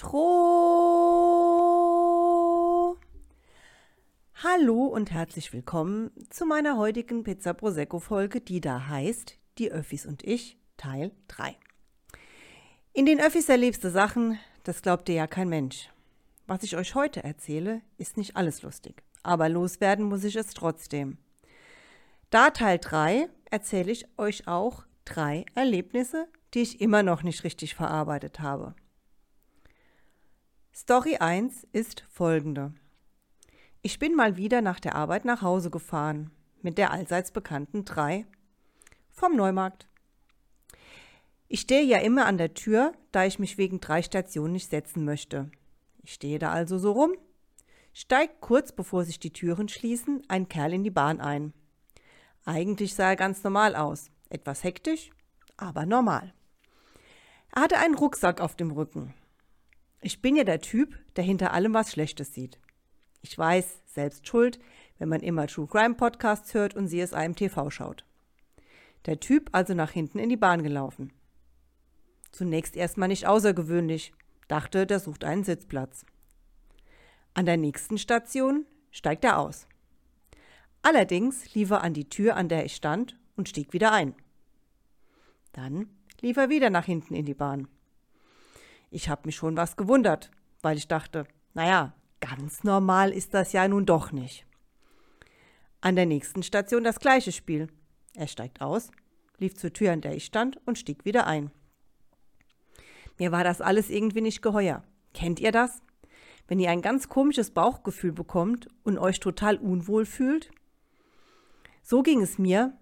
Intro. Hallo und herzlich willkommen zu meiner heutigen Pizza Prosecco Folge, die da heißt Die Öffis und ich, Teil 3. In den Öffis erlebst du Sachen, das glaubt dir ja kein Mensch. Was ich euch heute erzähle, ist nicht alles lustig, aber loswerden muss ich es trotzdem. Da Teil 3 erzähle ich euch auch drei Erlebnisse, die ich immer noch nicht richtig verarbeitet habe. Story 1 ist folgende. Ich bin mal wieder nach der Arbeit nach Hause gefahren mit der allseits bekannten 3 vom Neumarkt. Ich stehe ja immer an der Tür, da ich mich wegen drei Stationen nicht setzen möchte. Ich stehe da also so rum, steigt kurz bevor sich die Türen schließen ein Kerl in die Bahn ein. Eigentlich sah er ganz normal aus, etwas hektisch, aber normal. Er hatte einen Rucksack auf dem Rücken, ich bin ja der Typ, der hinter allem was Schlechtes sieht. Ich weiß, selbst schuld, wenn man immer True Crime Podcasts hört und sie es einem TV schaut. Der Typ also nach hinten in die Bahn gelaufen. Zunächst erstmal nicht außergewöhnlich, dachte, der sucht einen Sitzplatz. An der nächsten Station steigt er aus. Allerdings lief er an die Tür, an der ich stand, und stieg wieder ein. Dann lief er wieder nach hinten in die Bahn. Ich habe mich schon was gewundert, weil ich dachte, naja, ganz normal ist das ja nun doch nicht. An der nächsten Station das gleiche Spiel. Er steigt aus, lief zur Tür, an der ich stand, und stieg wieder ein. Mir war das alles irgendwie nicht geheuer. Kennt ihr das? Wenn ihr ein ganz komisches Bauchgefühl bekommt und euch total unwohl fühlt? So ging es mir,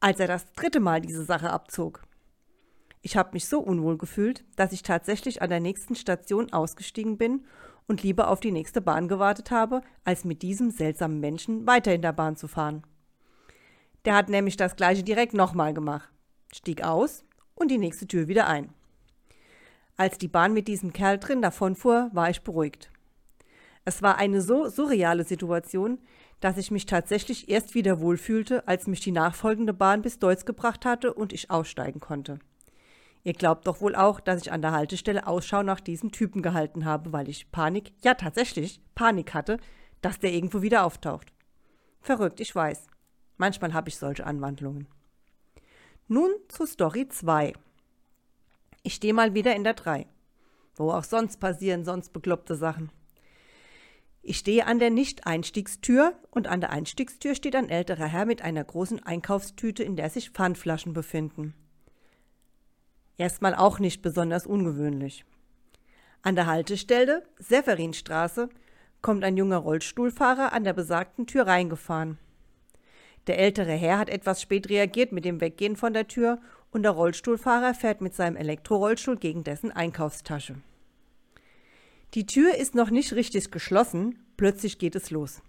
als er das dritte Mal diese Sache abzog. Ich habe mich so unwohl gefühlt, dass ich tatsächlich an der nächsten Station ausgestiegen bin und lieber auf die nächste Bahn gewartet habe, als mit diesem seltsamen Menschen weiter in der Bahn zu fahren. Der hat nämlich das gleiche direkt nochmal gemacht, stieg aus und die nächste Tür wieder ein. Als die Bahn mit diesem Kerl drin davonfuhr, war ich beruhigt. Es war eine so surreale Situation, dass ich mich tatsächlich erst wieder wohlfühlte, als mich die nachfolgende Bahn bis Deutz gebracht hatte und ich aussteigen konnte. Ihr glaubt doch wohl auch, dass ich an der Haltestelle Ausschau nach diesem Typen gehalten habe, weil ich Panik, ja tatsächlich Panik hatte, dass der irgendwo wieder auftaucht. Verrückt, ich weiß. Manchmal habe ich solche Anwandlungen. Nun zu Story 2. Ich stehe mal wieder in der 3. Wo auch sonst passieren sonst bekloppte Sachen. Ich stehe an der Nicht-Einstiegstür und an der Einstiegstür steht ein älterer Herr mit einer großen Einkaufstüte, in der sich Pfandflaschen befinden. Erstmal auch nicht besonders ungewöhnlich. An der Haltestelle Severinstraße kommt ein junger Rollstuhlfahrer an der besagten Tür reingefahren. Der ältere Herr hat etwas spät reagiert mit dem Weggehen von der Tür und der Rollstuhlfahrer fährt mit seinem Elektrorollstuhl gegen dessen Einkaufstasche. Die Tür ist noch nicht richtig geschlossen, plötzlich geht es los.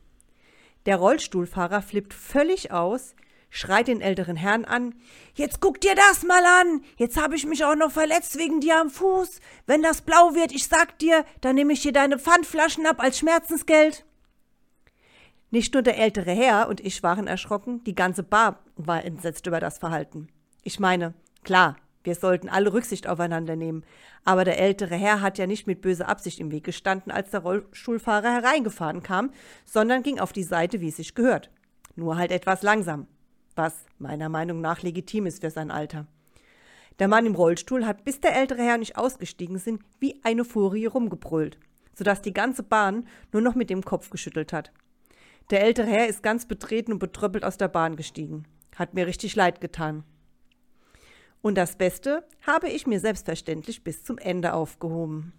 Der Rollstuhlfahrer flippt völlig aus, schreit den älteren Herrn an. Jetzt guck dir das mal an. Jetzt habe ich mich auch noch verletzt wegen dir am Fuß. Wenn das blau wird, ich sag dir, dann nehme ich dir deine Pfandflaschen ab als Schmerzensgeld. Nicht nur der ältere Herr und ich waren erschrocken, die ganze Bar war entsetzt über das Verhalten. Ich meine, klar, wir sollten alle Rücksicht aufeinander nehmen, aber der ältere Herr hat ja nicht mit böser Absicht im Weg gestanden, als der Rollstuhlfahrer hereingefahren kam, sondern ging auf die Seite, wie es sich gehört. Nur halt etwas langsam was meiner Meinung nach legitim ist für sein Alter. Der Mann im Rollstuhl hat, bis der ältere Herr nicht ausgestiegen sind, wie eine Furie rumgebrüllt, sodass die ganze Bahn nur noch mit dem Kopf geschüttelt hat. Der ältere Herr ist ganz betreten und betröppelt aus der Bahn gestiegen. Hat mir richtig leid getan. Und das Beste habe ich mir selbstverständlich bis zum Ende aufgehoben.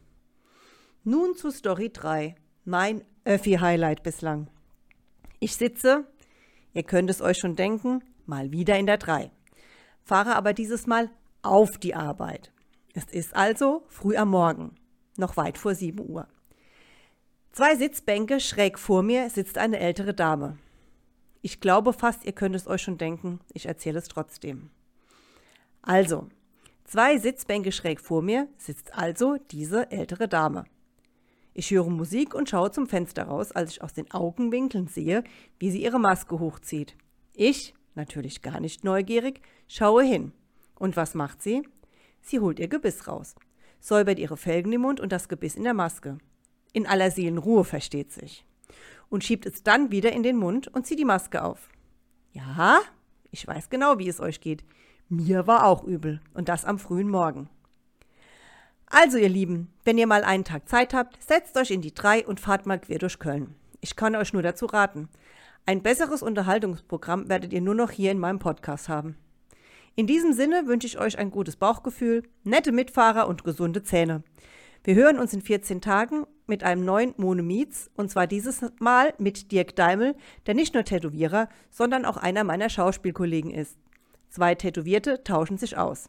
Nun zu Story 3, mein Öffi-Highlight bislang. Ich sitze Ihr könnt es euch schon denken, mal wieder in der 3. Fahre aber dieses Mal auf die Arbeit. Es ist also früh am Morgen, noch weit vor 7 Uhr. Zwei Sitzbänke schräg vor mir sitzt eine ältere Dame. Ich glaube fast, ihr könnt es euch schon denken, ich erzähle es trotzdem. Also, zwei Sitzbänke schräg vor mir sitzt also diese ältere Dame. Ich höre Musik und schaue zum Fenster raus, als ich aus den Augenwinkeln sehe, wie sie ihre Maske hochzieht. Ich, natürlich gar nicht neugierig, schaue hin. Und was macht sie? Sie holt ihr Gebiss raus, säubert ihre Felgen im Mund und das Gebiss in der Maske. In aller Seelenruhe versteht sich. Und schiebt es dann wieder in den Mund und zieht die Maske auf. Ja, ich weiß genau, wie es euch geht. Mir war auch übel und das am frühen Morgen. Also, ihr Lieben, wenn ihr mal einen Tag Zeit habt, setzt euch in die drei und fahrt mal quer durch Köln. Ich kann euch nur dazu raten. Ein besseres Unterhaltungsprogramm werdet ihr nur noch hier in meinem Podcast haben. In diesem Sinne wünsche ich euch ein gutes Bauchgefühl, nette Mitfahrer und gesunde Zähne. Wir hören uns in 14 Tagen mit einem neuen Mone Meets und zwar dieses Mal mit Dirk Daimel, der nicht nur Tätowierer, sondern auch einer meiner Schauspielkollegen ist. Zwei Tätowierte tauschen sich aus.